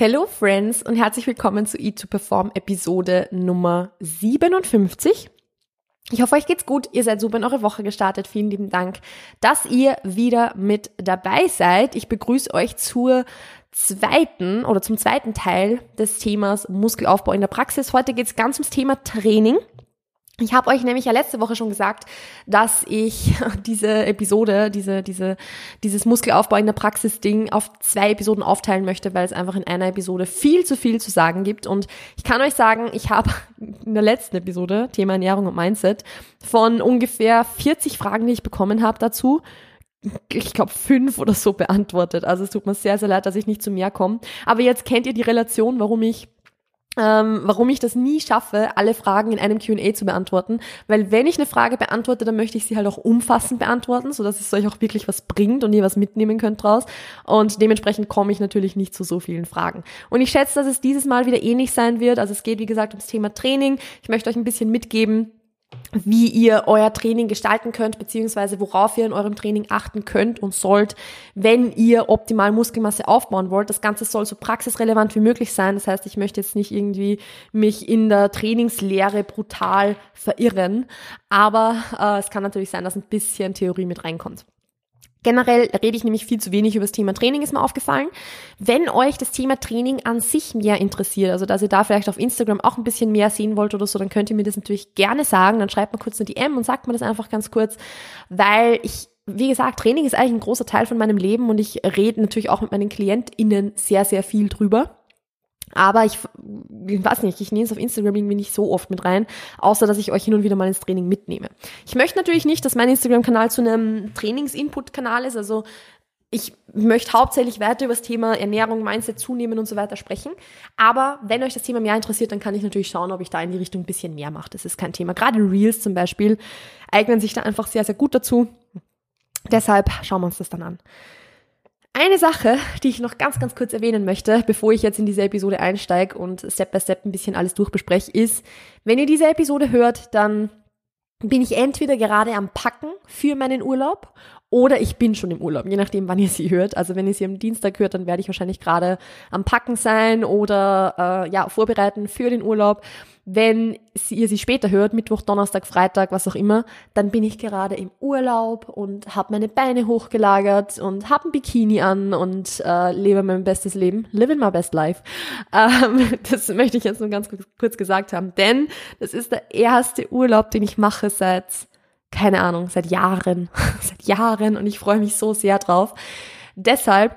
Hello Friends und herzlich willkommen zu Eat to Perform Episode Nummer 57. Ich hoffe, euch geht's gut. Ihr seid super in eure Woche gestartet. Vielen lieben Dank, dass ihr wieder mit dabei seid. Ich begrüße euch zur zweiten oder zum zweiten Teil des Themas Muskelaufbau in der Praxis. Heute geht's ganz ums Thema Training. Ich habe euch nämlich ja letzte Woche schon gesagt, dass ich diese Episode, diese, diese, dieses Muskelaufbau in der Praxis-Ding auf zwei Episoden aufteilen möchte, weil es einfach in einer Episode viel zu viel zu sagen gibt. Und ich kann euch sagen, ich habe in der letzten Episode, Thema Ernährung und Mindset, von ungefähr 40 Fragen, die ich bekommen habe dazu, ich glaube, fünf oder so beantwortet. Also es tut mir sehr, sehr leid, dass ich nicht zu mehr komme. Aber jetzt kennt ihr die Relation, warum ich ähm, warum ich das nie schaffe, alle Fragen in einem Q&A zu beantworten, weil wenn ich eine Frage beantworte, dann möchte ich sie halt auch umfassend beantworten, so dass es euch auch wirklich was bringt und ihr was mitnehmen könnt draus und dementsprechend komme ich natürlich nicht zu so vielen Fragen. Und ich schätze, dass es dieses Mal wieder ähnlich sein wird, also es geht wie gesagt ums Thema Training. Ich möchte euch ein bisschen mitgeben, wie ihr euer Training gestalten könnt, beziehungsweise worauf ihr in eurem Training achten könnt und sollt, wenn ihr optimal Muskelmasse aufbauen wollt. Das Ganze soll so praxisrelevant wie möglich sein. Das heißt, ich möchte jetzt nicht irgendwie mich in der Trainingslehre brutal verirren, aber äh, es kann natürlich sein, dass ein bisschen Theorie mit reinkommt. Generell rede ich nämlich viel zu wenig über das Thema Training, ist mir aufgefallen. Wenn euch das Thema Training an sich mehr interessiert, also dass ihr da vielleicht auf Instagram auch ein bisschen mehr sehen wollt oder so, dann könnt ihr mir das natürlich gerne sagen. Dann schreibt mal kurz eine DM und sagt mir das einfach ganz kurz, weil ich wie gesagt, Training ist eigentlich ein großer Teil von meinem Leben und ich rede natürlich auch mit meinen KlientInnen sehr, sehr viel drüber. Aber ich, ich weiß nicht, ich nehme es auf Instagram irgendwie nicht so oft mit rein, außer dass ich euch hin und wieder mal ins Training mitnehme. Ich möchte natürlich nicht, dass mein Instagram-Kanal zu einem Trainings-Input-Kanal ist. Also ich möchte hauptsächlich weiter über das Thema Ernährung, Mindset, Zunehmen und so weiter sprechen. Aber wenn euch das Thema mehr interessiert, dann kann ich natürlich schauen, ob ich da in die Richtung ein bisschen mehr mache. Das ist kein Thema. Gerade Reels zum Beispiel eignen sich da einfach sehr, sehr gut dazu. Deshalb schauen wir uns das dann an. Eine Sache, die ich noch ganz, ganz kurz erwähnen möchte, bevor ich jetzt in diese Episode einsteige und Step by Step ein bisschen alles durchbespreche, ist, wenn ihr diese Episode hört, dann bin ich entweder gerade am Packen für meinen Urlaub oder ich bin schon im Urlaub, je nachdem, wann ihr sie hört. Also wenn ihr sie am Dienstag hört, dann werde ich wahrscheinlich gerade am Packen sein oder äh, ja vorbereiten für den Urlaub. Wenn ihr sie später hört, Mittwoch, Donnerstag, Freitag, was auch immer, dann bin ich gerade im Urlaub und habe meine Beine hochgelagert und habe ein Bikini an und äh, lebe mein bestes Leben, living my best life. Ähm, das möchte ich jetzt nur ganz kurz gesagt haben, denn das ist der erste Urlaub, den ich mache seit keine Ahnung, seit Jahren, seit Jahren und ich freue mich so sehr drauf. Deshalb,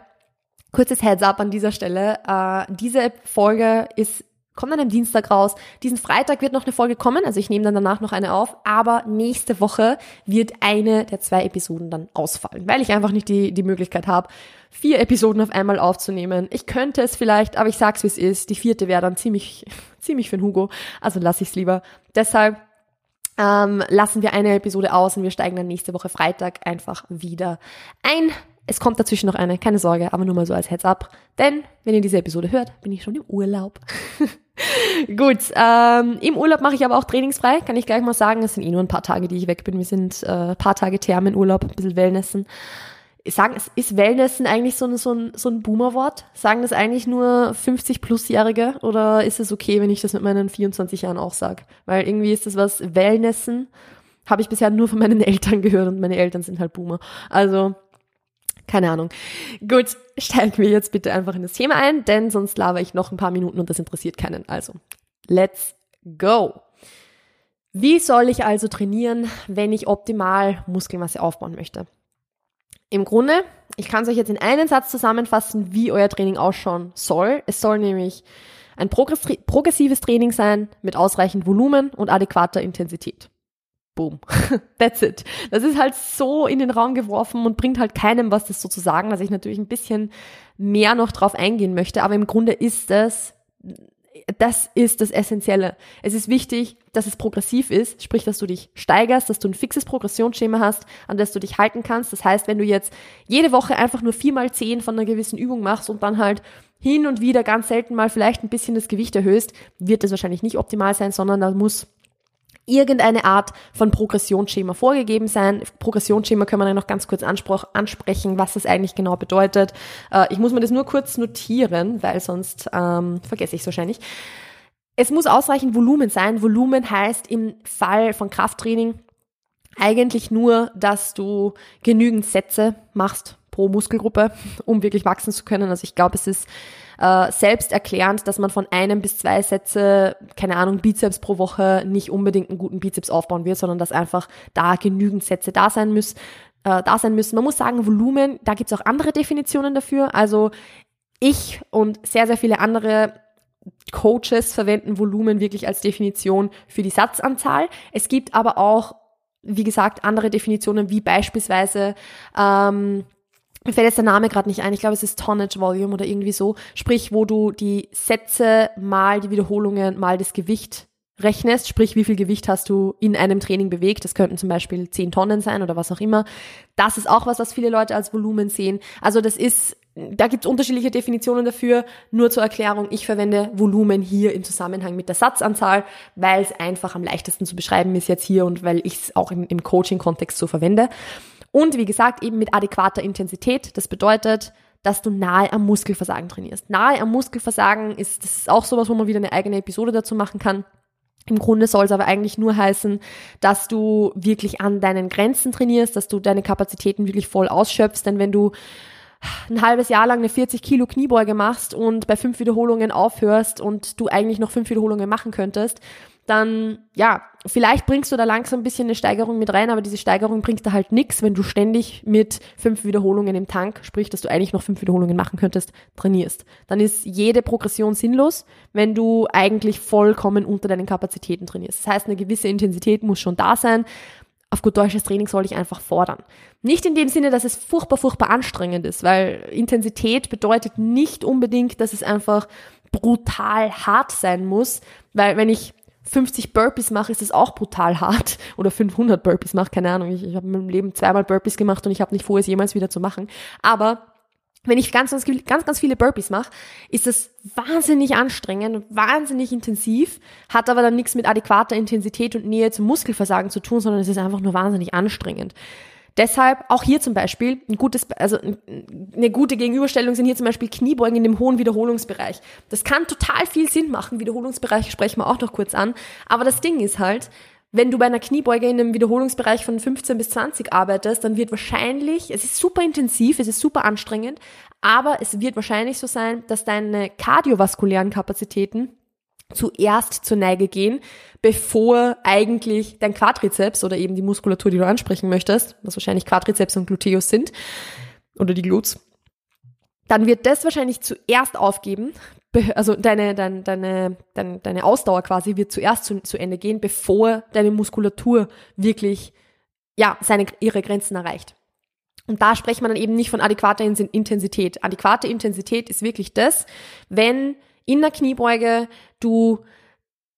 kurzes Heads up an dieser Stelle, äh, diese Folge ist kommt dann am Dienstag raus. Diesen Freitag wird noch eine Folge kommen, also ich nehme dann danach noch eine auf, aber nächste Woche wird eine der zwei Episoden dann ausfallen, weil ich einfach nicht die, die Möglichkeit habe, vier Episoden auf einmal aufzunehmen. Ich könnte es vielleicht, aber ich sag's wie es ist, die vierte wäre dann ziemlich, ziemlich für den Hugo, also lass ich's lieber. Deshalb ähm, lassen wir eine Episode aus und wir steigen dann nächste Woche Freitag einfach wieder ein. Es kommt dazwischen noch eine, keine Sorge, aber nur mal so als Heads up. Denn wenn ihr diese Episode hört, bin ich schon im Urlaub. Gut, ähm, im Urlaub mache ich aber auch trainingsfrei, kann ich gleich mal sagen. Es sind eh nur ein paar Tage, die ich weg bin. Wir sind äh, paar Tage Thermenurlaub, ein bisschen Wellnessen sagen, ist Wellnessen eigentlich so ein, so ein, so ein Boomer-Wort? Sagen das eigentlich nur 50-Plus-Jährige oder ist es okay, wenn ich das mit meinen 24 Jahren auch sage? Weil irgendwie ist das was, Wellnessen habe ich bisher nur von meinen Eltern gehört und meine Eltern sind halt Boomer. Also, keine Ahnung. Gut, steigen wir jetzt bitte einfach in das Thema ein, denn sonst laber ich noch ein paar Minuten und das interessiert keinen. Also, let's go! Wie soll ich also trainieren, wenn ich optimal Muskelmasse aufbauen möchte? Im Grunde, ich kann es euch jetzt in einen Satz zusammenfassen, wie euer Training ausschauen soll. Es soll nämlich ein progressives Training sein mit ausreichend Volumen und adäquater Intensität. Boom. That's it. Das ist halt so in den Raum geworfen und bringt halt keinem was, das so zu sagen, dass ich natürlich ein bisschen mehr noch drauf eingehen möchte. Aber im Grunde ist es das ist das Essentielle. Es ist wichtig, dass es progressiv ist, sprich, dass du dich steigerst, dass du ein fixes Progressionsschema hast, an das du dich halten kannst. Das heißt, wenn du jetzt jede Woche einfach nur viermal zehn von einer gewissen Übung machst und dann halt hin und wieder ganz selten mal vielleicht ein bisschen das Gewicht erhöhst, wird das wahrscheinlich nicht optimal sein, sondern da muss irgendeine Art von Progressionsschema vorgegeben sein. Progressionsschema können wir dann noch ganz kurz ansprechen, was das eigentlich genau bedeutet. Äh, ich muss mir das nur kurz notieren, weil sonst ähm, vergesse ich es wahrscheinlich. Es muss ausreichend Volumen sein. Volumen heißt im Fall von Krafttraining eigentlich nur, dass du genügend Sätze machst pro Muskelgruppe, um wirklich wachsen zu können. Also ich glaube, es ist äh, selbsterklärend, dass man von einem bis zwei Sätze, keine Ahnung, Bizeps pro Woche nicht unbedingt einen guten Bizeps aufbauen wird, sondern dass einfach da genügend Sätze da sein müssen. Äh, da sein müssen. Man muss sagen, Volumen, da gibt es auch andere Definitionen dafür. Also ich und sehr, sehr viele andere Coaches verwenden Volumen wirklich als Definition für die Satzanzahl. Es gibt aber auch, wie gesagt, andere Definitionen, wie beispielsweise ähm, mir fällt jetzt der Name gerade nicht ein, ich glaube, es ist Tonnage Volume oder irgendwie so, sprich, wo du die Sätze mal die Wiederholungen mal das Gewicht rechnest, sprich, wie viel Gewicht hast du in einem Training bewegt. Das könnten zum Beispiel 10 Tonnen sein oder was auch immer. Das ist auch was, was viele Leute als Volumen sehen. Also das ist, da gibt es unterschiedliche Definitionen dafür. Nur zur Erklärung, ich verwende Volumen hier im Zusammenhang mit der Satzanzahl, weil es einfach am leichtesten zu beschreiben ist jetzt hier und weil ich es auch im, im Coaching-Kontext so verwende. Und wie gesagt, eben mit adäquater Intensität. Das bedeutet, dass du nahe am Muskelversagen trainierst. Nahe am Muskelversagen ist, das ist auch sowas, wo man wieder eine eigene Episode dazu machen kann. Im Grunde soll es aber eigentlich nur heißen, dass du wirklich an deinen Grenzen trainierst, dass du deine Kapazitäten wirklich voll ausschöpfst. Denn wenn du ein halbes Jahr lang eine 40 Kilo Kniebeuge machst und bei fünf Wiederholungen aufhörst und du eigentlich noch fünf Wiederholungen machen könntest, dann ja, vielleicht bringst du da langsam ein bisschen eine Steigerung mit rein, aber diese Steigerung bringt da halt nichts, wenn du ständig mit fünf Wiederholungen im Tank, sprich, dass du eigentlich noch fünf Wiederholungen machen könntest, trainierst. Dann ist jede Progression sinnlos, wenn du eigentlich vollkommen unter deinen Kapazitäten trainierst. Das heißt, eine gewisse Intensität muss schon da sein. Auf gut deutsches Training soll ich einfach fordern. Nicht in dem Sinne, dass es furchtbar, furchtbar anstrengend ist, weil Intensität bedeutet nicht unbedingt, dass es einfach brutal hart sein muss, weil wenn ich 50 Burpees mache, ist es auch brutal hart. Oder 500 Burpees mache, keine Ahnung. Ich, ich habe in meinem Leben zweimal Burpees gemacht und ich habe nicht vor, es jemals wieder zu machen. Aber wenn ich ganz, ganz, ganz, ganz viele Burpees mache, ist das wahnsinnig anstrengend, wahnsinnig intensiv, hat aber dann nichts mit adäquater Intensität und Nähe zum Muskelversagen zu tun, sondern es ist einfach nur wahnsinnig anstrengend. Deshalb auch hier zum Beispiel ein gutes, also eine gute Gegenüberstellung sind hier zum Beispiel Kniebeugen in dem hohen Wiederholungsbereich. Das kann total viel Sinn machen. Wiederholungsbereich sprechen wir auch noch kurz an. Aber das Ding ist halt, wenn du bei einer Kniebeuge in einem Wiederholungsbereich von 15 bis 20 arbeitest, dann wird wahrscheinlich, es ist super intensiv, es ist super anstrengend, aber es wird wahrscheinlich so sein, dass deine kardiovaskulären Kapazitäten zuerst zur Neige gehen, bevor eigentlich dein Quadrizeps oder eben die Muskulatur, die du ansprechen möchtest, was wahrscheinlich Quadrizeps und Gluteus sind, oder die Glutes, dann wird das wahrscheinlich zuerst aufgeben, also deine, deine, deine, deine, deine Ausdauer quasi wird zuerst zu, zu Ende gehen, bevor deine Muskulatur wirklich, ja, seine, ihre Grenzen erreicht. Und da spricht man dann eben nicht von adäquater Intensität. Adäquate Intensität ist wirklich das, wenn in der Kniebeuge du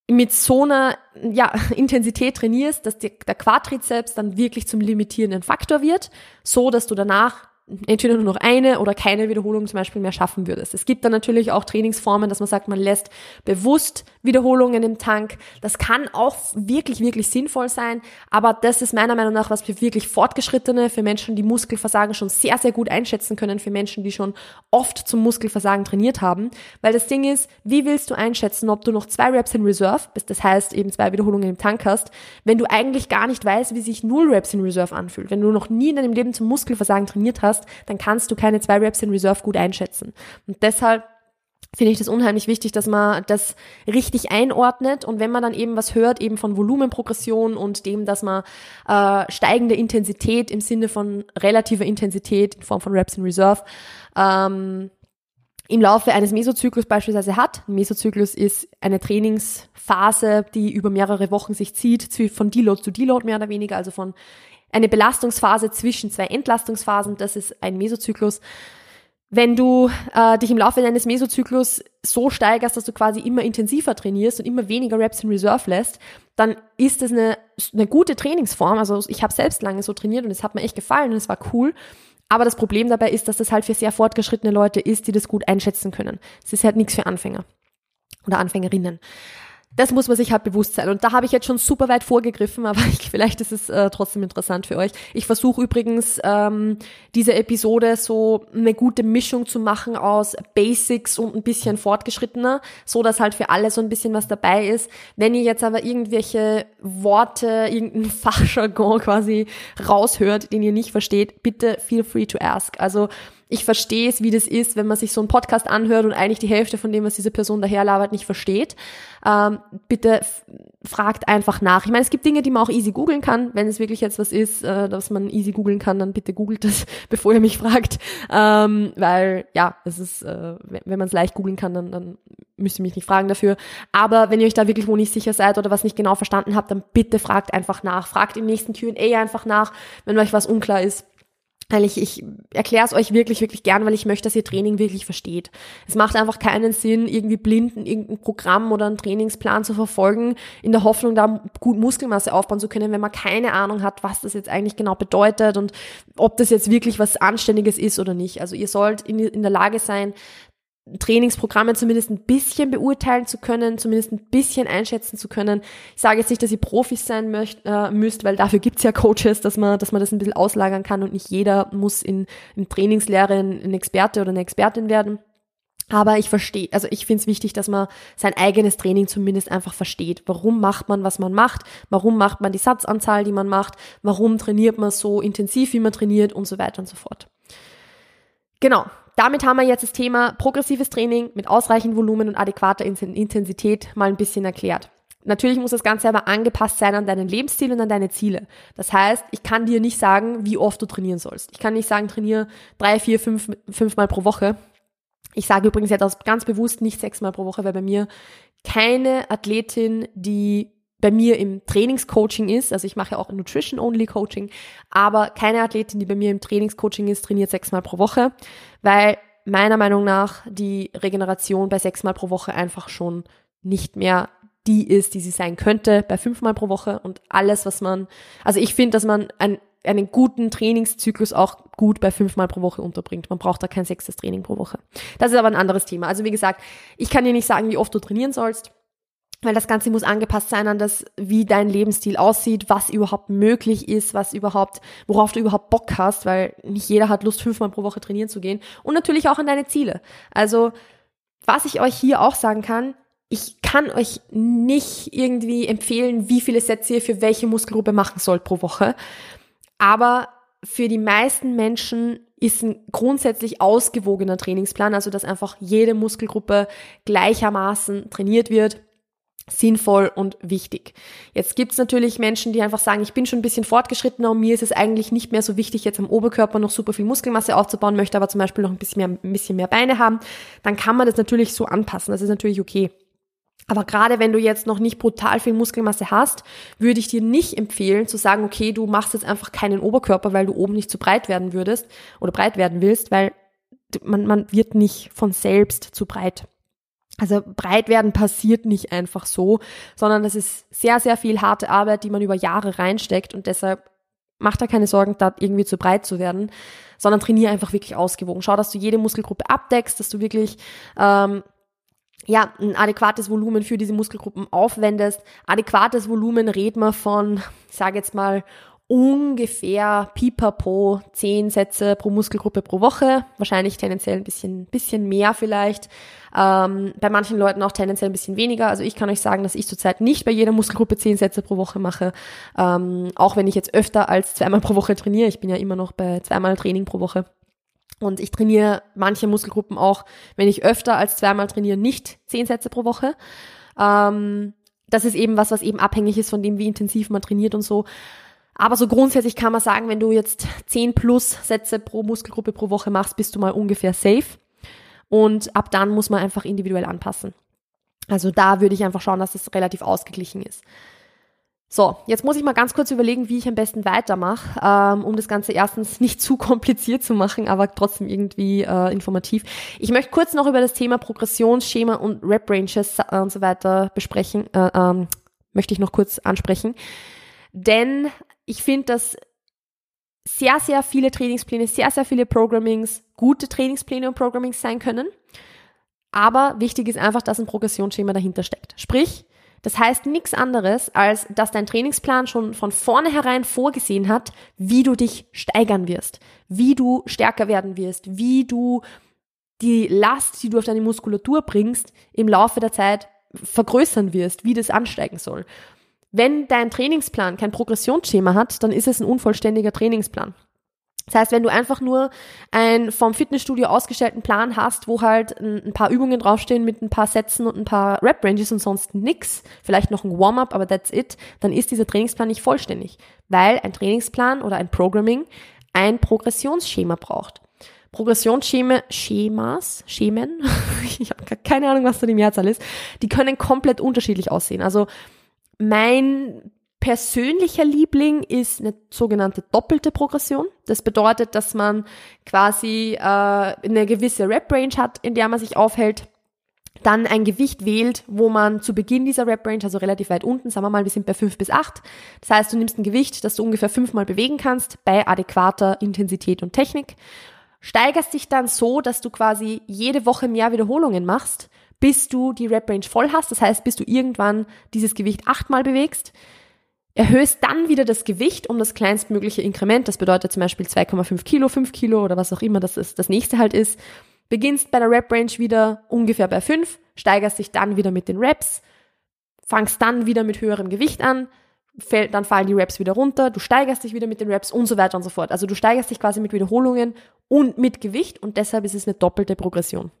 mit so einer ja, Intensität trainierst, dass die, der Quadrizeps dann wirklich zum limitierenden Faktor wird, so dass du danach entweder nur noch eine oder keine Wiederholung zum Beispiel mehr schaffen würdest. Es gibt dann natürlich auch Trainingsformen, dass man sagt, man lässt bewusst Wiederholungen im Tank. Das kann auch wirklich, wirklich sinnvoll sein, aber das ist meiner Meinung nach was für wirklich Fortgeschrittene, für Menschen, die Muskelversagen schon sehr, sehr gut einschätzen können, für Menschen, die schon oft zum Muskelversagen trainiert haben. Weil das Ding ist, wie willst du einschätzen, ob du noch zwei Reps in Reserve bist, das heißt eben zwei Wiederholungen im Tank hast, wenn du eigentlich gar nicht weißt, wie sich null Reps in Reserve anfühlt, wenn du noch nie in deinem Leben zum Muskelversagen trainiert hast, hast, dann kannst du keine zwei Reps in Reserve gut einschätzen. Und deshalb finde ich das unheimlich wichtig, dass man das richtig einordnet und wenn man dann eben was hört, eben von Volumenprogression und dem, dass man äh, steigende Intensität im Sinne von relativer Intensität in Form von Reps in Reserve ähm, im Laufe eines Mesozyklus beispielsweise hat. Mesozyklus ist eine Trainingsphase, die über mehrere Wochen sich zieht, von Deload zu Deload mehr oder weniger, also von eine Belastungsphase zwischen zwei Entlastungsphasen, das ist ein Mesozyklus. Wenn du äh, dich im Laufe deines Mesozyklus so steigerst, dass du quasi immer intensiver trainierst und immer weniger Reps in Reserve lässt, dann ist das eine, eine gute Trainingsform. Also ich habe selbst lange so trainiert und es hat mir echt gefallen und es war cool. Aber das Problem dabei ist, dass das halt für sehr fortgeschrittene Leute ist, die das gut einschätzen können. Es ist halt nichts für Anfänger oder Anfängerinnen. Das muss man sich halt bewusst sein. Und da habe ich jetzt schon super weit vorgegriffen, aber ich, vielleicht ist es äh, trotzdem interessant für euch. Ich versuche übrigens, ähm, diese Episode so eine gute Mischung zu machen aus Basics und ein bisschen fortgeschrittener, so dass halt für alle so ein bisschen was dabei ist. Wenn ihr jetzt aber irgendwelche Worte, irgendeinen Fachjargon quasi raushört, den ihr nicht versteht, bitte feel free to ask. Also ich verstehe es, wie das ist, wenn man sich so einen Podcast anhört und eigentlich die Hälfte von dem, was diese Person daherlabert, nicht versteht. Ähm, bitte fragt einfach nach. Ich meine, es gibt Dinge, die man auch easy googeln kann. Wenn es wirklich jetzt was ist, äh, dass man easy googeln kann, dann bitte googelt das, bevor ihr mich fragt. Ähm, weil, ja, es ist, äh, wenn man es leicht googeln kann, dann, dann müsst ihr mich nicht fragen dafür. Aber wenn ihr euch da wirklich wo nicht sicher seid oder was nicht genau verstanden habt, dann bitte fragt einfach nach. Fragt im nächsten Q&A einfach nach, wenn euch was unklar ist weil ich, ich erkläre es euch wirklich, wirklich gern, weil ich möchte, dass ihr Training wirklich versteht. Es macht einfach keinen Sinn, irgendwie blind irgendein Programm oder einen Trainingsplan zu verfolgen, in der Hoffnung, da gut Muskelmasse aufbauen zu können, wenn man keine Ahnung hat, was das jetzt eigentlich genau bedeutet und ob das jetzt wirklich was Anständiges ist oder nicht. Also ihr sollt in, in der Lage sein, Trainingsprogramme zumindest ein bisschen beurteilen zu können, zumindest ein bisschen einschätzen zu können. Ich sage jetzt nicht, dass ihr Profis sein möcht, äh, müsst, weil dafür gibt's ja Coaches, dass man, dass man das ein bisschen auslagern kann und nicht jeder muss in, in Trainingslehre ein, ein Experte oder eine Expertin werden. Aber ich verstehe, also ich finde es wichtig, dass man sein eigenes Training zumindest einfach versteht. Warum macht man, was man macht? Warum macht man die Satzanzahl, die man macht? Warum trainiert man so intensiv, wie man trainiert und so weiter und so fort. Genau, damit haben wir jetzt das Thema progressives Training mit ausreichend Volumen und adäquater Intensität mal ein bisschen erklärt. Natürlich muss das Ganze aber angepasst sein an deinen Lebensstil und an deine Ziele. Das heißt, ich kann dir nicht sagen, wie oft du trainieren sollst. Ich kann nicht sagen, trainiere drei, vier, fünf, fünfmal pro Woche. Ich sage übrigens jetzt ganz bewusst nicht sechsmal pro Woche, weil bei mir keine Athletin, die bei mir im Trainingscoaching ist, also ich mache ja auch Nutrition-Only-Coaching, aber keine Athletin, die bei mir im Trainingscoaching ist, trainiert sechsmal pro Woche, weil meiner Meinung nach die Regeneration bei sechsmal pro Woche einfach schon nicht mehr die ist, die sie sein könnte bei fünfmal pro Woche und alles, was man, also ich finde, dass man ein, einen guten Trainingszyklus auch gut bei fünfmal pro Woche unterbringt. Man braucht da kein sechstes Training pro Woche. Das ist aber ein anderes Thema. Also wie gesagt, ich kann dir nicht sagen, wie oft du trainieren sollst weil das Ganze muss angepasst sein an das, wie dein Lebensstil aussieht, was überhaupt möglich ist, was überhaupt, worauf du überhaupt Bock hast, weil nicht jeder hat Lust, fünfmal pro Woche trainieren zu gehen und natürlich auch an deine Ziele. Also, was ich euch hier auch sagen kann, ich kann euch nicht irgendwie empfehlen, wie viele Sätze ihr für welche Muskelgruppe machen sollt pro Woche. Aber für die meisten Menschen ist ein grundsätzlich ausgewogener Trainingsplan, also dass einfach jede Muskelgruppe gleichermaßen trainiert wird, sinnvoll und wichtig. Jetzt gibt's natürlich Menschen, die einfach sagen, ich bin schon ein bisschen fortgeschrittener und mir ist es eigentlich nicht mehr so wichtig, jetzt am Oberkörper noch super viel Muskelmasse aufzubauen, möchte aber zum Beispiel noch ein bisschen mehr, ein bisschen mehr Beine haben, dann kann man das natürlich so anpassen. Das ist natürlich okay. Aber gerade wenn du jetzt noch nicht brutal viel Muskelmasse hast, würde ich dir nicht empfehlen zu sagen, okay, du machst jetzt einfach keinen Oberkörper, weil du oben nicht zu breit werden würdest oder breit werden willst, weil man, man wird nicht von selbst zu breit. Also breit werden passiert nicht einfach so, sondern das ist sehr, sehr viel harte Arbeit, die man über Jahre reinsteckt und deshalb mach da keine Sorgen, da irgendwie zu breit zu werden, sondern trainiere einfach wirklich ausgewogen. Schau, dass du jede Muskelgruppe abdeckst, dass du wirklich ähm, ja, ein adäquates Volumen für diese Muskelgruppen aufwendest. Adäquates Volumen redet man von, ich sage jetzt mal, ungefähr pipapo zehn Sätze pro Muskelgruppe pro Woche. Wahrscheinlich tendenziell ein bisschen, bisschen mehr vielleicht. Ähm, bei manchen Leuten auch tendenziell ein bisschen weniger. Also ich kann euch sagen, dass ich zurzeit nicht bei jeder Muskelgruppe zehn Sätze pro Woche mache. Ähm, auch wenn ich jetzt öfter als zweimal pro Woche trainiere. Ich bin ja immer noch bei zweimal Training pro Woche. Und ich trainiere manche Muskelgruppen auch, wenn ich öfter als zweimal trainiere, nicht zehn Sätze pro Woche. Ähm, das ist eben was, was eben abhängig ist von dem, wie intensiv man trainiert und so. Aber so grundsätzlich kann man sagen, wenn du jetzt 10 plus Sätze pro Muskelgruppe pro Woche machst, bist du mal ungefähr safe. Und ab dann muss man einfach individuell anpassen. Also da würde ich einfach schauen, dass das relativ ausgeglichen ist. So, jetzt muss ich mal ganz kurz überlegen, wie ich am besten weitermache, ähm, um das Ganze erstens nicht zu kompliziert zu machen, aber trotzdem irgendwie äh, informativ. Ich möchte kurz noch über das Thema Progressionsschema und Rep Ranges äh, und so weiter besprechen, äh, ähm, möchte ich noch kurz ansprechen. Denn ich finde, dass sehr, sehr viele Trainingspläne, sehr, sehr viele Programmings gute Trainingspläne und Programmings sein können. Aber wichtig ist einfach, dass ein Progressionsschema dahinter steckt. Sprich, Das heißt nichts anderes, als dass dein Trainingsplan schon von vornherein vorgesehen hat, wie du dich steigern wirst, wie du stärker werden wirst, wie du die Last, die du auf deine Muskulatur bringst, im Laufe der Zeit vergrößern wirst, wie das ansteigen soll. Wenn dein Trainingsplan kein Progressionsschema hat, dann ist es ein unvollständiger Trainingsplan. Das heißt, wenn du einfach nur einen vom Fitnessstudio ausgestellten Plan hast, wo halt ein, paar Übungen draufstehen mit ein paar Sätzen und ein paar Rep-Ranges und sonst nix, vielleicht noch ein Warm-up, aber that's it, dann ist dieser Trainingsplan nicht vollständig, weil ein Trainingsplan oder ein Programming ein Progressionsschema braucht. Progressionsschema, Schemas, Schemen, ich habe keine Ahnung, was da die Mehrzahl ist, die können komplett unterschiedlich aussehen. Also mein persönlicher Liebling ist eine sogenannte doppelte Progression. Das bedeutet, dass man quasi äh, eine gewisse Rep-Range hat, in der man sich aufhält, dann ein Gewicht wählt, wo man zu Beginn dieser Rep-Range, also relativ weit unten, sagen wir mal, wir sind bei 5 bis 8. Das heißt, du nimmst ein Gewicht, das du ungefähr fünfmal bewegen kannst, bei adäquater Intensität und Technik, steigerst dich dann so, dass du quasi jede Woche mehr Wiederholungen machst, bis du die Rep-Range voll hast. Das heißt, bis du irgendwann dieses Gewicht achtmal bewegst erhöhst dann wieder das Gewicht um das kleinstmögliche Inkrement. Das bedeutet zum Beispiel 2,5 Kilo, 5 Kilo oder was auch immer das ist, das nächste halt ist. Beginnst bei der Rep-Range wieder ungefähr bei 5, steigerst dich dann wieder mit den Reps, fangst dann wieder mit höherem Gewicht an, fällt, dann fallen die Reps wieder runter, du steigerst dich wieder mit den Reps und so weiter und so fort. Also du steigerst dich quasi mit Wiederholungen und mit Gewicht und deshalb ist es eine doppelte Progression.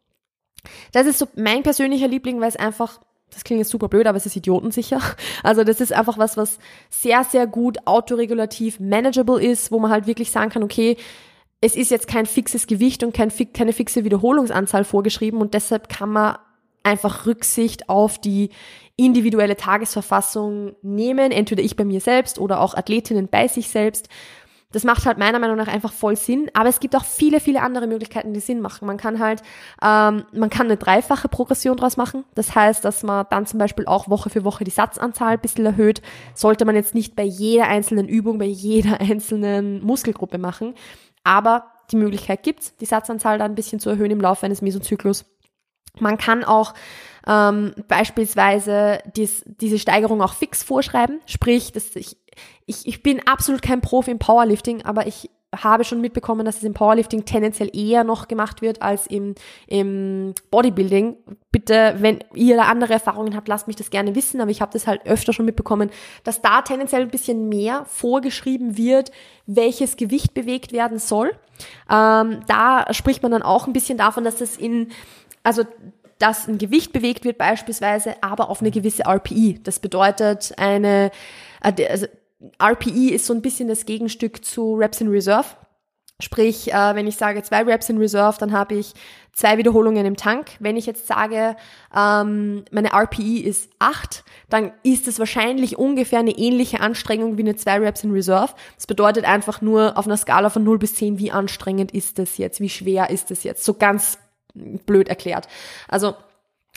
Das ist so mein persönlicher Liebling, weil es einfach das klingt jetzt super blöd, aber es ist idiotensicher. Also das ist einfach was, was sehr, sehr gut autoregulativ manageable ist, wo man halt wirklich sagen kann, okay, es ist jetzt kein fixes Gewicht und kein, keine fixe Wiederholungsanzahl vorgeschrieben und deshalb kann man einfach Rücksicht auf die individuelle Tagesverfassung nehmen, entweder ich bei mir selbst oder auch Athletinnen bei sich selbst das macht halt meiner Meinung nach einfach voll Sinn. Aber es gibt auch viele, viele andere Möglichkeiten, die Sinn machen. Man kann halt, ähm, man kann eine dreifache Progression draus machen. Das heißt, dass man dann zum Beispiel auch Woche für Woche die Satzanzahl ein bisschen erhöht. Sollte man jetzt nicht bei jeder einzelnen Übung, bei jeder einzelnen Muskelgruppe machen. Aber die Möglichkeit gibt's, die Satzanzahl dann ein bisschen zu erhöhen im Laufe eines Mesozyklus. Man kann auch ähm, beispielsweise dies, diese Steigerung auch fix vorschreiben, sprich, dass ich, ich, ich bin absolut kein Profi im Powerlifting, aber ich habe schon mitbekommen, dass es im Powerlifting tendenziell eher noch gemacht wird als im, im Bodybuilding. Bitte, wenn ihr da andere Erfahrungen habt, lasst mich das gerne wissen, aber ich habe das halt öfter schon mitbekommen, dass da tendenziell ein bisschen mehr vorgeschrieben wird, welches Gewicht bewegt werden soll. Ähm, da spricht man dann auch ein bisschen davon, dass es in also dass ein Gewicht bewegt wird beispielsweise, aber auf eine gewisse RPI. Das bedeutet eine, äh, also RPI ist so ein bisschen das Gegenstück zu Reps in Reserve. Sprich, äh, wenn ich sage zwei Reps in Reserve, dann habe ich zwei Wiederholungen im Tank. Wenn ich jetzt sage, ähm, meine RPI ist acht, dann ist es wahrscheinlich ungefähr eine ähnliche Anstrengung wie eine zwei Reps in Reserve. Das bedeutet einfach nur auf einer Skala von 0 bis 10, wie anstrengend ist das jetzt, wie schwer ist das jetzt. So ganz blöd erklärt. Also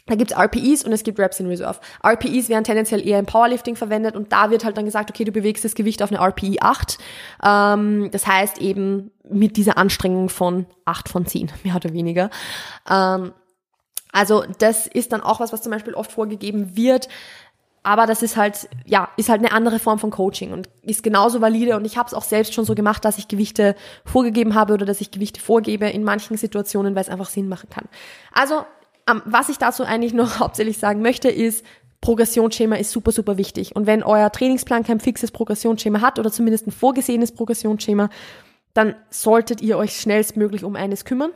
da gibt's RPEs und es gibt Reps in Reserve. RPEs werden tendenziell eher im Powerlifting verwendet und da wird halt dann gesagt, okay, du bewegst das Gewicht auf eine RPE 8. Ähm, das heißt eben mit dieser Anstrengung von 8 von 10, mehr oder weniger. Ähm, also das ist dann auch was, was zum Beispiel oft vorgegeben wird. Aber das ist halt, ja, ist halt eine andere Form von Coaching und ist genauso valide. Und ich habe es auch selbst schon so gemacht, dass ich Gewichte vorgegeben habe oder dass ich Gewichte vorgebe in manchen Situationen, weil es einfach Sinn machen kann. Also, was ich dazu eigentlich noch hauptsächlich sagen möchte, ist, Progressionsschema ist super, super wichtig. Und wenn euer Trainingsplan kein fixes Progressionsschema hat oder zumindest ein vorgesehenes Progressionsschema, dann solltet ihr euch schnellstmöglich um eines kümmern,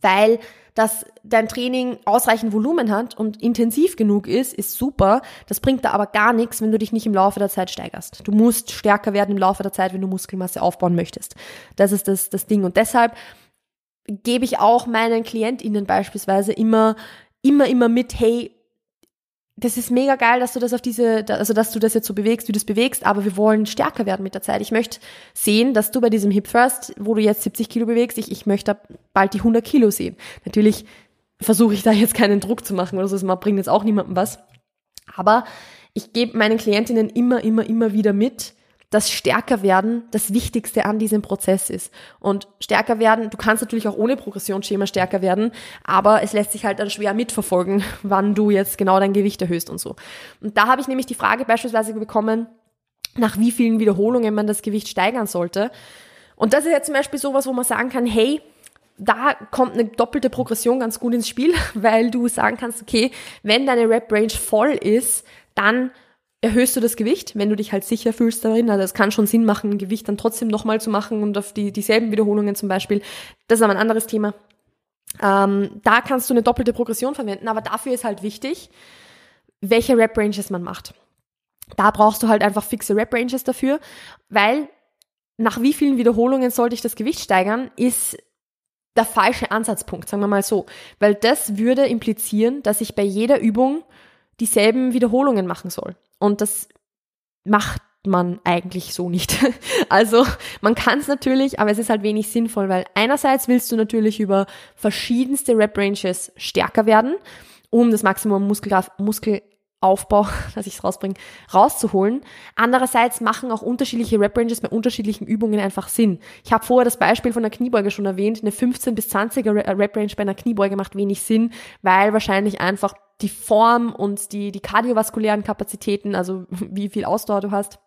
weil dass dein Training ausreichend Volumen hat und intensiv genug ist, ist super. Das bringt da aber gar nichts, wenn du dich nicht im Laufe der Zeit steigerst. Du musst stärker werden im Laufe der Zeit, wenn du Muskelmasse aufbauen möchtest. Das ist das, das Ding. Und deshalb gebe ich auch meinen KlientInnen beispielsweise immer, immer, immer mit, hey, das ist mega geil, dass du das auf diese, also dass du das jetzt so bewegst, wie du es bewegst, aber wir wollen stärker werden mit der Zeit. Ich möchte sehen, dass du bei diesem Hip First, wo du jetzt 70 Kilo bewegst, ich, ich möchte bald die 100 Kilo sehen. Natürlich versuche ich da jetzt keinen Druck zu machen oder so, das bringt jetzt auch niemandem was. Aber ich gebe meinen Klientinnen immer, immer, immer wieder mit, dass stärker werden das Wichtigste an diesem Prozess ist. Und stärker werden, du kannst natürlich auch ohne Progressionsschema stärker werden, aber es lässt sich halt dann schwer mitverfolgen, wann du jetzt genau dein Gewicht erhöhst und so. Und da habe ich nämlich die Frage beispielsweise bekommen, nach wie vielen Wiederholungen man das Gewicht steigern sollte. Und das ist jetzt zum Beispiel sowas, wo man sagen kann, hey, da kommt eine doppelte Progression ganz gut ins Spiel, weil du sagen kannst, okay, wenn deine Rep Range voll ist, dann erhöhst du das Gewicht, wenn du dich halt sicher fühlst darin. Also es kann schon Sinn machen, Gewicht dann trotzdem nochmal zu machen und auf die, dieselben Wiederholungen zum Beispiel. Das ist aber ein anderes Thema. Ähm, da kannst du eine doppelte Progression verwenden, aber dafür ist halt wichtig, welche Rep Ranges man macht. Da brauchst du halt einfach fixe Rep Ranges dafür, weil nach wie vielen Wiederholungen sollte ich das Gewicht steigern, ist der falsche Ansatzpunkt, sagen wir mal so. Weil das würde implizieren, dass ich bei jeder Übung dieselben Wiederholungen machen soll. Und das macht man eigentlich so nicht. Also man kann es natürlich, aber es ist halt wenig sinnvoll, weil einerseits willst du natürlich über verschiedenste Rep Ranges stärker werden, um das Maximum Muskelkraft, Muskel Aufbau, dass ich es rausbringe, rauszuholen. Andererseits machen auch unterschiedliche Rep-Ranges bei unterschiedlichen Übungen einfach Sinn. Ich habe vorher das Beispiel von der Kniebeuge schon erwähnt. Eine 15 bis 20er Rep-Range bei einer Kniebeuge macht wenig Sinn, weil wahrscheinlich einfach die Form und die, die kardiovaskulären Kapazitäten, also wie viel Ausdauer du hast,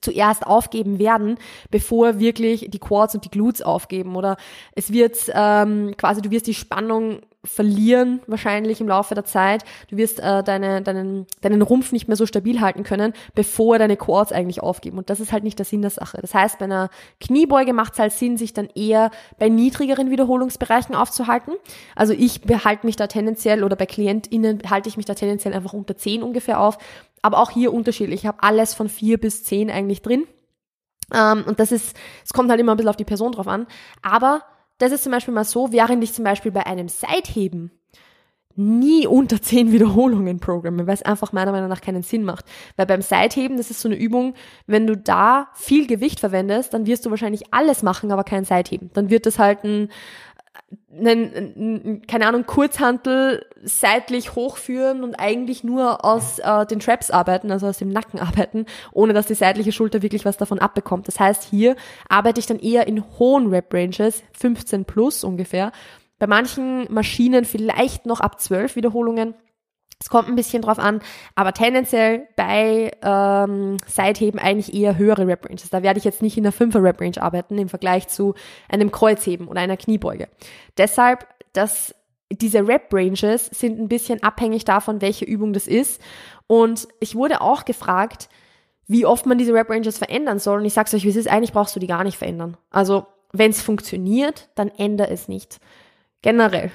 zuerst aufgeben werden, bevor wirklich die Quads und die Glutes aufgeben. Oder es wird ähm, quasi, du wirst die Spannung verlieren wahrscheinlich im Laufe der Zeit. Du wirst äh, deine, deinen, deinen Rumpf nicht mehr so stabil halten können, bevor deine Quads eigentlich aufgeben. Und das ist halt nicht der Sinn der Sache. Das heißt, bei einer Kniebeuge macht es halt Sinn, sich dann eher bei niedrigeren Wiederholungsbereichen aufzuhalten. Also ich behalte mich da tendenziell oder bei KlientInnen halte ich mich da tendenziell einfach unter 10 ungefähr auf. Aber auch hier unterschiedlich. Ich habe alles von 4 bis 10 eigentlich drin. Ähm, und das ist, es kommt halt immer ein bisschen auf die Person drauf an. Aber das ist zum Beispiel mal so, während ich zum Beispiel bei einem Seitheben nie unter zehn Wiederholungen programme, weil es einfach meiner Meinung nach keinen Sinn macht. Weil beim Seitheben, das ist so eine Übung, wenn du da viel Gewicht verwendest, dann wirst du wahrscheinlich alles machen, aber kein Seitheben. Dann wird das halt ein einen, keine Ahnung, Kurzhantel seitlich hochführen und eigentlich nur aus äh, den Traps arbeiten, also aus dem Nacken arbeiten, ohne dass die seitliche Schulter wirklich was davon abbekommt. Das heißt, hier arbeite ich dann eher in hohen Rep-Ranges, 15 plus ungefähr. Bei manchen Maschinen vielleicht noch ab 12 Wiederholungen. Es kommt ein bisschen drauf an, aber tendenziell bei ähm, Seitheben eigentlich eher höhere Rep Ranges. Da werde ich jetzt nicht in der 5er Rep Range arbeiten im Vergleich zu einem Kreuzheben oder einer Kniebeuge. Deshalb, dass diese Rep Ranges sind ein bisschen abhängig davon, welche Übung das ist. Und ich wurde auch gefragt, wie oft man diese Rep Ranges verändern soll. Und ich sag's euch, wie es ist, eigentlich brauchst du die gar nicht verändern. Also, wenn es funktioniert, dann ändere es nicht generell.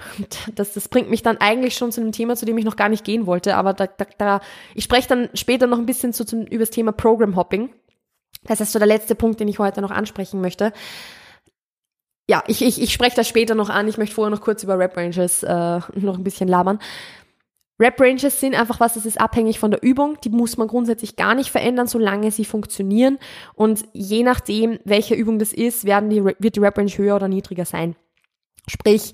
Das, das bringt mich dann eigentlich schon zu einem Thema, zu dem ich noch gar nicht gehen wollte, aber da, da, da ich spreche dann später noch ein bisschen zu, zum, über das Thema Program Hopping. Das ist so der letzte Punkt, den ich heute noch ansprechen möchte. Ja, ich, ich, ich spreche das später noch an. Ich möchte vorher noch kurz über Rap Ranges äh, noch ein bisschen labern. Rap Ranges sind einfach was, das ist abhängig von der Übung. Die muss man grundsätzlich gar nicht verändern, solange sie funktionieren. Und je nachdem, welche Übung das ist, werden die, wird die Rap Range höher oder niedriger sein. Sprich,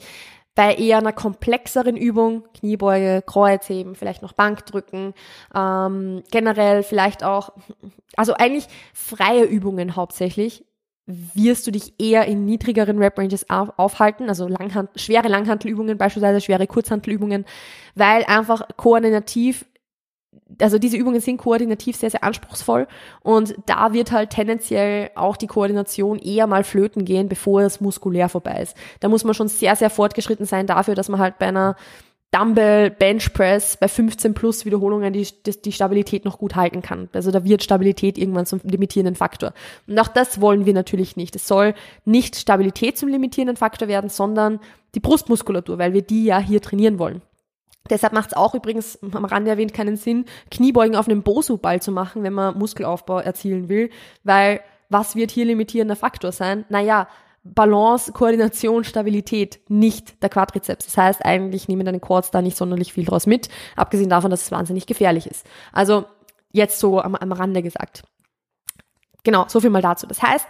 bei eher einer komplexeren Übung, Kniebeuge, Kreuzheben, vielleicht noch Bankdrücken, ähm, generell vielleicht auch, also eigentlich freie Übungen hauptsächlich, wirst du dich eher in niedrigeren Rep-Ranges aufhalten, also Langhand schwere Langhantelübungen, beispielsweise schwere Kurzhantelübungen, weil einfach koordinativ also diese Übungen sind koordinativ sehr, sehr anspruchsvoll und da wird halt tendenziell auch die Koordination eher mal flöten gehen, bevor es muskulär vorbei ist. Da muss man schon sehr, sehr fortgeschritten sein dafür, dass man halt bei einer Dumbbell Bench Press bei 15 plus Wiederholungen die, die, die Stabilität noch gut halten kann. Also da wird Stabilität irgendwann zum limitierenden Faktor. Und auch das wollen wir natürlich nicht. Es soll nicht Stabilität zum limitierenden Faktor werden, sondern die Brustmuskulatur, weil wir die ja hier trainieren wollen. Deshalb macht es auch übrigens am Rande erwähnt keinen Sinn, Kniebeugen auf einem Bosu-Ball zu machen, wenn man Muskelaufbau erzielen will, weil was wird hier limitierender Faktor sein? Naja, Balance, Koordination, Stabilität, nicht der Quadrizeps. Das heißt, eigentlich nehmen deine Quads da nicht sonderlich viel draus mit, abgesehen davon, dass es wahnsinnig gefährlich ist. Also jetzt so am, am Rande gesagt. Genau, so viel mal dazu. Das heißt,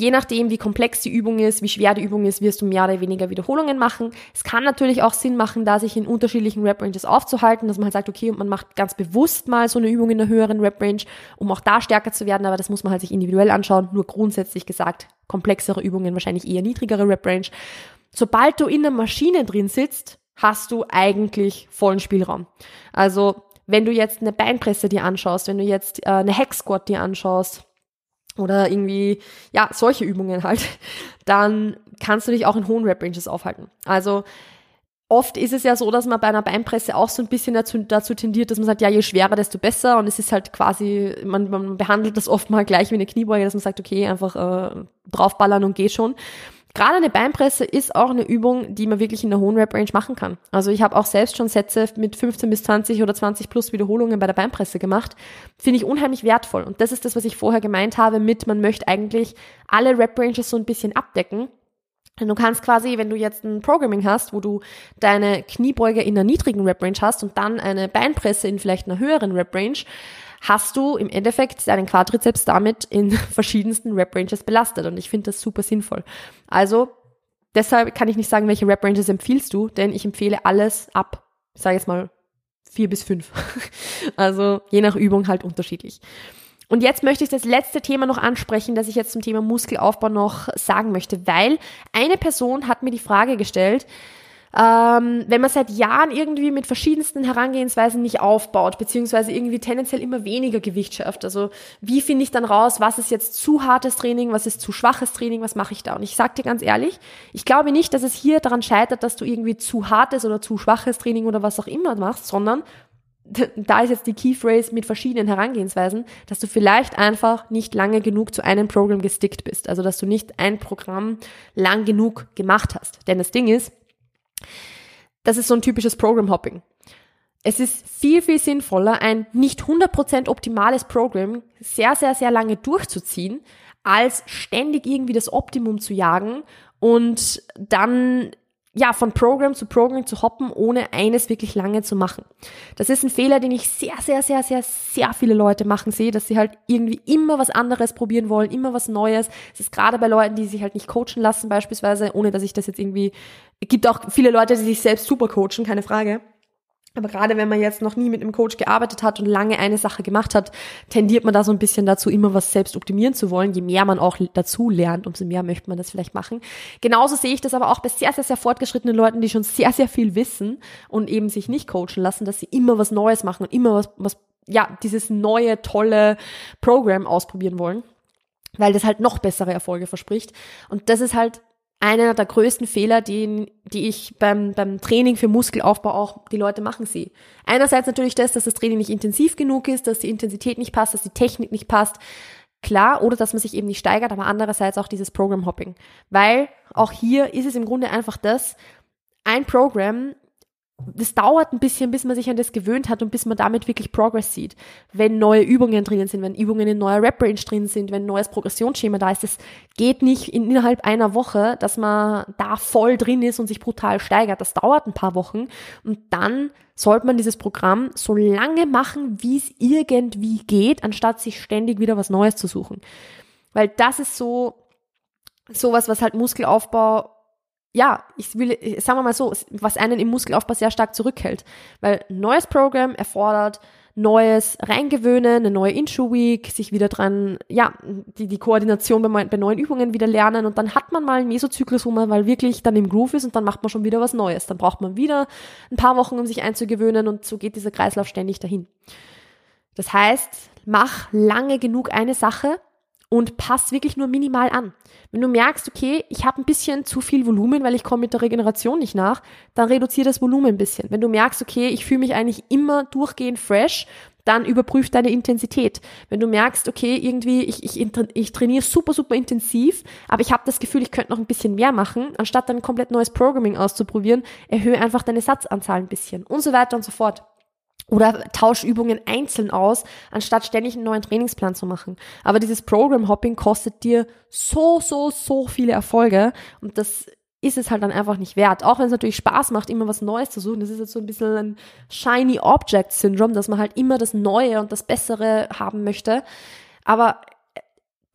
Je nachdem, wie komplex die Übung ist, wie schwer die Übung ist, wirst du mehr oder weniger Wiederholungen machen. Es kann natürlich auch Sinn machen, da sich in unterschiedlichen Rep-Ranges aufzuhalten, dass man halt sagt, okay, man macht ganz bewusst mal so eine Übung in einer höheren Rep-Range, um auch da stärker zu werden, aber das muss man halt sich individuell anschauen. Nur grundsätzlich gesagt, komplexere Übungen, wahrscheinlich eher niedrigere Rep-Range. Sobald du in der Maschine drin sitzt, hast du eigentlich vollen Spielraum. Also wenn du jetzt eine Beinpresse dir anschaust, wenn du jetzt äh, eine Hack Squat dir anschaust, oder irgendwie, ja, solche Übungen halt, dann kannst du dich auch in hohen Rep-Ranges aufhalten. Also oft ist es ja so, dass man bei einer Beinpresse auch so ein bisschen dazu, dazu tendiert, dass man sagt, ja, je schwerer, desto besser. Und es ist halt quasi, man, man behandelt das oft mal gleich wie eine Kniebeuge, dass man sagt, okay, einfach äh, draufballern und geh schon. Gerade eine Beinpresse ist auch eine Übung, die man wirklich in der hohen Rep-Range machen kann. Also ich habe auch selbst schon Sätze mit 15 bis 20 oder 20 plus Wiederholungen bei der Beinpresse gemacht. Finde ich unheimlich wertvoll. Und das ist das, was ich vorher gemeint habe mit, man möchte eigentlich alle Rep-Ranges so ein bisschen abdecken. Du kannst quasi, wenn du jetzt ein Programming hast, wo du deine Kniebeuge in einer niedrigen Rep-Range hast und dann eine Beinpresse in vielleicht einer höheren Rep-Range, hast du im Endeffekt deinen Quadrizeps damit in verschiedensten Rep-Ranges belastet. Und ich finde das super sinnvoll. Also deshalb kann ich nicht sagen, welche Rep-Ranges empfiehlst du, denn ich empfehle alles ab, ich sage jetzt mal, vier bis fünf. also je nach Übung halt unterschiedlich. Und jetzt möchte ich das letzte Thema noch ansprechen, das ich jetzt zum Thema Muskelaufbau noch sagen möchte, weil eine Person hat mir die Frage gestellt, ähm, wenn man seit Jahren irgendwie mit verschiedensten Herangehensweisen nicht aufbaut, beziehungsweise irgendwie tendenziell immer weniger Gewicht schafft. Also wie finde ich dann raus, was ist jetzt zu hartes Training, was ist zu schwaches Training, was mache ich da? Und ich sage dir ganz ehrlich, ich glaube nicht, dass es hier daran scheitert, dass du irgendwie zu hartes oder zu schwaches Training oder was auch immer machst, sondern da ist jetzt die Key Phrase mit verschiedenen Herangehensweisen, dass du vielleicht einfach nicht lange genug zu einem Programm gestickt bist. Also, dass du nicht ein Programm lang genug gemacht hast. Denn das Ding ist, das ist so ein typisches Program Hopping. Es ist viel, viel sinnvoller, ein nicht 100% optimales Programm sehr, sehr, sehr lange durchzuziehen, als ständig irgendwie das Optimum zu jagen und dann ja, von Programm zu Programm zu hoppen, ohne eines wirklich lange zu machen. Das ist ein Fehler, den ich sehr, sehr, sehr, sehr, sehr viele Leute machen sehe, dass sie halt irgendwie immer was anderes probieren wollen, immer was Neues. Es ist gerade bei Leuten, die sich halt nicht coachen lassen beispielsweise, ohne dass ich das jetzt irgendwie, gibt auch viele Leute, die sich selbst super coachen, keine Frage. Aber gerade wenn man jetzt noch nie mit einem Coach gearbeitet hat und lange eine Sache gemacht hat, tendiert man da so ein bisschen dazu, immer was selbst optimieren zu wollen. Je mehr man auch dazu lernt, umso mehr möchte man das vielleicht machen. Genauso sehe ich das aber auch bei sehr, sehr, sehr fortgeschrittenen Leuten, die schon sehr, sehr viel wissen und eben sich nicht coachen lassen, dass sie immer was Neues machen und immer was, was ja, dieses neue, tolle Programm ausprobieren wollen weil das halt noch bessere Erfolge verspricht. Und das ist halt einer der größten Fehler, die, die ich beim, beim Training für Muskelaufbau auch die Leute machen sehe. Einerseits natürlich das, dass das Training nicht intensiv genug ist, dass die Intensität nicht passt, dass die Technik nicht passt. Klar, oder dass man sich eben nicht steigert, aber andererseits auch dieses Program Hopping. Weil auch hier ist es im Grunde einfach das, ein Programm das dauert ein bisschen, bis man sich an das gewöhnt hat und bis man damit wirklich Progress sieht. Wenn neue Übungen drinnen sind, wenn Übungen in neuer Rep-Range drin sind, wenn ein neues Progressionsschema da ist, das geht nicht innerhalb einer Woche, dass man da voll drin ist und sich brutal steigert. Das dauert ein paar Wochen und dann sollte man dieses Programm so lange machen, wie es irgendwie geht, anstatt sich ständig wieder was Neues zu suchen. Weil das ist so sowas, was halt Muskelaufbau ja, ich will, sagen wir mal so, was einen im Muskelaufbau sehr stark zurückhält. Weil neues Programm erfordert neues Reingewöhnen, eine neue Intro-Week, sich wieder dran, ja, die, die Koordination bei, bei neuen Übungen wieder lernen und dann hat man mal einen Mesozyklus, wo man mal wirklich dann im Groove ist und dann macht man schon wieder was Neues. Dann braucht man wieder ein paar Wochen, um sich einzugewöhnen und so geht dieser Kreislauf ständig dahin. Das heißt, mach lange genug eine Sache und passt wirklich nur minimal an. Wenn du merkst, okay, ich habe ein bisschen zu viel Volumen, weil ich komme mit der Regeneration nicht nach, dann reduziere das Volumen ein bisschen. Wenn du merkst, okay, ich fühle mich eigentlich immer durchgehend fresh, dann überprüf deine Intensität. Wenn du merkst, okay, irgendwie, ich, ich, ich trainiere super, super intensiv, aber ich habe das Gefühl, ich könnte noch ein bisschen mehr machen, anstatt dann komplett neues Programming auszuprobieren, erhöhe einfach deine Satzanzahl ein bisschen und so weiter und so fort. Oder tausch Übungen einzeln aus, anstatt ständig einen neuen Trainingsplan zu machen. Aber dieses Program Hopping kostet dir so, so, so viele Erfolge und das ist es halt dann einfach nicht wert. Auch wenn es natürlich Spaß macht, immer was Neues zu suchen. Das ist jetzt so ein bisschen ein Shiny Object Syndrome, dass man halt immer das Neue und das Bessere haben möchte. Aber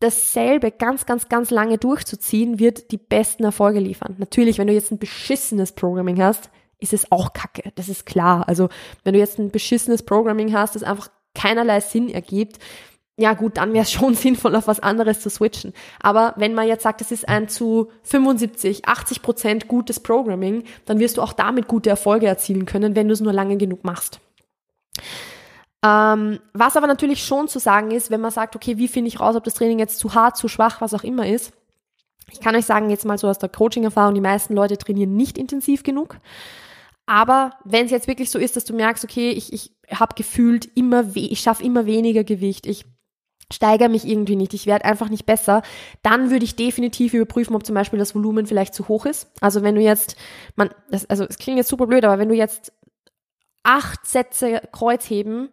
dasselbe ganz, ganz, ganz lange durchzuziehen, wird die besten Erfolge liefern. Natürlich, wenn du jetzt ein beschissenes Programming hast, ist es auch kacke. Das ist klar. Also, wenn du jetzt ein beschissenes Programming hast, das einfach keinerlei Sinn ergibt, ja gut, dann wäre es schon sinnvoll, auf was anderes zu switchen. Aber wenn man jetzt sagt, es ist ein zu 75, 80 Prozent gutes Programming, dann wirst du auch damit gute Erfolge erzielen können, wenn du es nur lange genug machst. Ähm, was aber natürlich schon zu sagen ist, wenn man sagt, okay, wie finde ich raus, ob das Training jetzt zu hart, zu schwach, was auch immer ist. Ich kann euch sagen, jetzt mal so aus der Coaching-Erfahrung, die meisten Leute trainieren nicht intensiv genug. Aber wenn es jetzt wirklich so ist, dass du merkst, okay, ich, ich habe gefühlt immer, ich schaffe immer weniger Gewicht, ich steigere mich irgendwie nicht, ich werde einfach nicht besser, dann würde ich definitiv überprüfen, ob zum Beispiel das Volumen vielleicht zu hoch ist. Also wenn du jetzt, man, das, also es klingt jetzt super blöd, aber wenn du jetzt acht Sätze Kreuzheben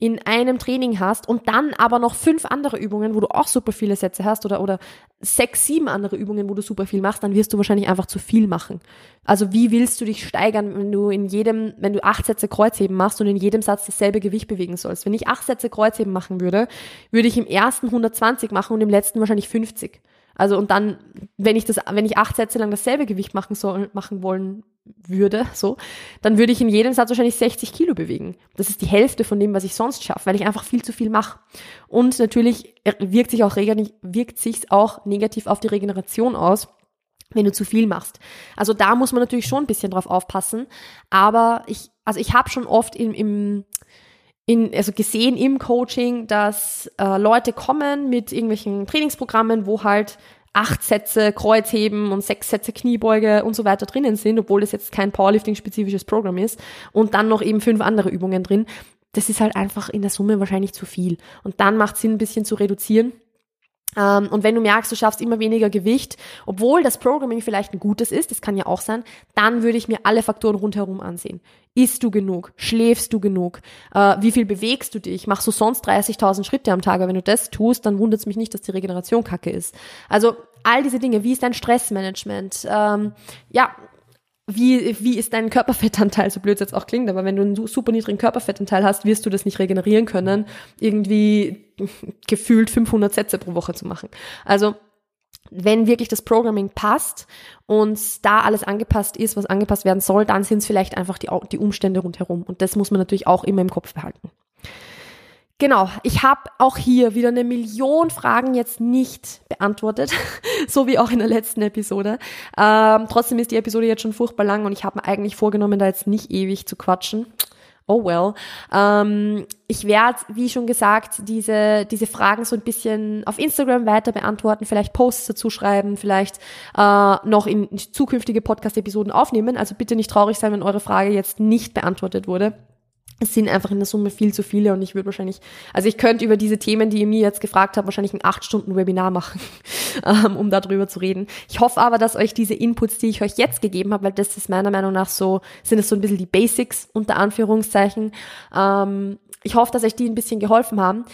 in einem Training hast und dann aber noch fünf andere Übungen, wo du auch super viele Sätze hast oder, oder sechs, sieben andere Übungen, wo du super viel machst, dann wirst du wahrscheinlich einfach zu viel machen. Also wie willst du dich steigern, wenn du in jedem, wenn du acht Sätze Kreuzheben machst und in jedem Satz dasselbe Gewicht bewegen sollst? Wenn ich acht Sätze Kreuzheben machen würde, würde ich im ersten 120 machen und im letzten wahrscheinlich 50. Also und dann, wenn ich das, wenn ich acht Sätze lang dasselbe Gewicht machen soll, machen wollen würde, so, dann würde ich in jedem Satz wahrscheinlich 60 Kilo bewegen. Das ist die Hälfte von dem, was ich sonst schaffe, weil ich einfach viel zu viel mache. Und natürlich wirkt sich auch, wirkt sich's auch negativ auf die Regeneration aus wenn du zu viel machst. Also da muss man natürlich schon ein bisschen drauf aufpassen. Aber ich, also ich habe schon oft im, im in, also gesehen im Coaching, dass äh, Leute kommen mit irgendwelchen Trainingsprogrammen, wo halt acht Sätze Kreuzheben und sechs Sätze Kniebeuge und so weiter drinnen sind, obwohl das jetzt kein Powerlifting-spezifisches Programm ist und dann noch eben fünf andere Übungen drin. Das ist halt einfach in der Summe wahrscheinlich zu viel. Und dann macht Sinn, ein bisschen zu reduzieren ähm, und wenn du merkst, du schaffst immer weniger Gewicht, obwohl das Programming vielleicht ein gutes ist, das kann ja auch sein, dann würde ich mir alle Faktoren rundherum ansehen. Isst du genug? Schläfst du genug? Äh, wie viel bewegst du dich? Machst du sonst 30.000 Schritte am Tag? Aber wenn du das tust, dann wundert es mich nicht, dass die Regeneration kacke ist. Also all diese Dinge. Wie ist dein Stressmanagement? Ähm, ja, wie, wie ist dein Körperfettanteil, so blöd es jetzt auch klingt, aber wenn du einen super niedrigen Körperfettanteil hast, wirst du das nicht regenerieren können, irgendwie gefühlt 500 Sätze pro Woche zu machen. Also, wenn wirklich das Programming passt und da alles angepasst ist, was angepasst werden soll, dann sind es vielleicht einfach die, die Umstände rundherum. Und das muss man natürlich auch immer im Kopf behalten. Genau, ich habe auch hier wieder eine Million Fragen jetzt nicht beantwortet, so wie auch in der letzten Episode. Ähm, trotzdem ist die Episode jetzt schon furchtbar lang und ich habe mir eigentlich vorgenommen, da jetzt nicht ewig zu quatschen. Oh well. Ähm, ich werde, wie schon gesagt, diese, diese Fragen so ein bisschen auf Instagram weiter beantworten, vielleicht Posts dazu schreiben, vielleicht äh, noch in zukünftige Podcast-Episoden aufnehmen. Also bitte nicht traurig sein, wenn eure Frage jetzt nicht beantwortet wurde es sind einfach in der Summe viel zu viele und ich würde wahrscheinlich, also ich könnte über diese Themen, die ihr mir jetzt gefragt habt, wahrscheinlich ein acht Stunden Webinar machen, ähm, um darüber zu reden. Ich hoffe aber, dass euch diese Inputs, die ich euch jetzt gegeben habe, weil das ist meiner Meinung nach so, sind es so ein bisschen die Basics unter Anführungszeichen. Ähm, ich hoffe, dass euch die ein bisschen geholfen haben.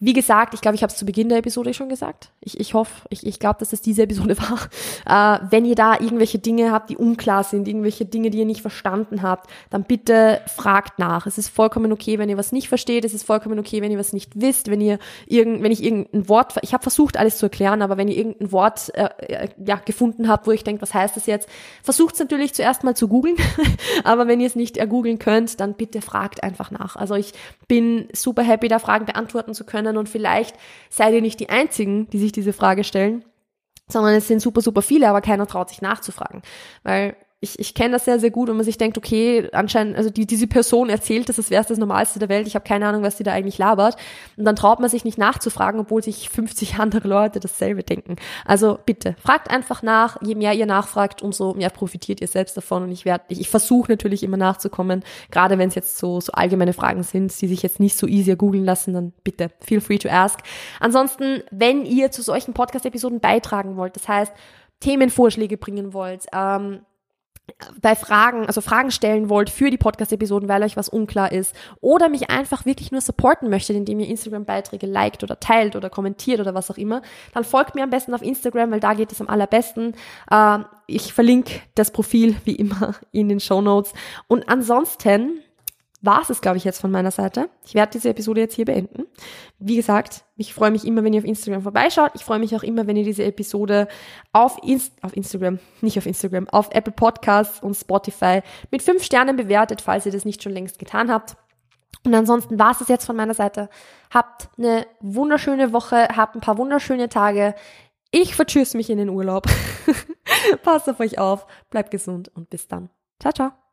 Wie gesagt, ich glaube, ich habe es zu Beginn der Episode schon gesagt. Ich, ich hoffe, ich, ich glaube, dass es diese Episode war. Äh, wenn ihr da irgendwelche Dinge habt, die unklar sind, irgendwelche Dinge, die ihr nicht verstanden habt, dann bitte fragt nach. Es ist vollkommen okay, wenn ihr was nicht versteht. Es ist vollkommen okay, wenn ihr was nicht wisst. Wenn ihr irgend, wenn ich irgendein Wort, ich habe versucht, alles zu erklären, aber wenn ihr irgendein Wort äh, äh ja, gefunden habt, wo ich denke, was heißt das jetzt, versucht es natürlich zuerst mal zu googeln. aber wenn ihr es nicht ergoogeln könnt, dann bitte fragt einfach nach. Also ich bin super happy, da Fragen beantworten zu können können und vielleicht seid ihr nicht die Einzigen, die sich diese Frage stellen, sondern es sind super, super viele, aber keiner traut sich nachzufragen. Weil ich, ich kenne das sehr, sehr gut und man sich denkt, okay, anscheinend, also die, diese Person erzählt das, als wäre es das Normalste der Welt, ich habe keine Ahnung, was die da eigentlich labert. Und dann traut man sich nicht nachzufragen, obwohl sich 50 andere Leute dasselbe denken. Also bitte, fragt einfach nach, je mehr ihr nachfragt, umso mehr profitiert ihr selbst davon. Und ich werde, ich, ich versuche natürlich immer nachzukommen, gerade wenn es jetzt so, so allgemeine Fragen sind, die sich jetzt nicht so easy googeln lassen, dann bitte, feel free to ask. Ansonsten, wenn ihr zu solchen Podcast-Episoden beitragen wollt, das heißt, Themenvorschläge bringen wollt, ähm, bei Fragen, also Fragen stellen wollt für die Podcast-Episoden, weil euch was unklar ist, oder mich einfach wirklich nur supporten möchtet, indem ihr Instagram-Beiträge liked oder teilt oder kommentiert oder was auch immer, dann folgt mir am besten auf Instagram, weil da geht es am allerbesten. Ähm, ich verlinke das Profil wie immer in den Show Notes. Und ansonsten war es, glaube ich, jetzt von meiner Seite. Ich werde diese Episode jetzt hier beenden. Wie gesagt, ich freue mich immer, wenn ihr auf Instagram vorbeischaut. Ich freue mich auch immer, wenn ihr diese Episode auf, Inst auf Instagram, nicht auf Instagram, auf Apple Podcasts und Spotify mit fünf Sternen bewertet, falls ihr das nicht schon längst getan habt. Und ansonsten war es das jetzt von meiner Seite. Habt eine wunderschöne Woche, habt ein paar wunderschöne Tage. Ich vertschüss mich in den Urlaub. Passt auf euch auf, bleibt gesund und bis dann. Ciao, ciao.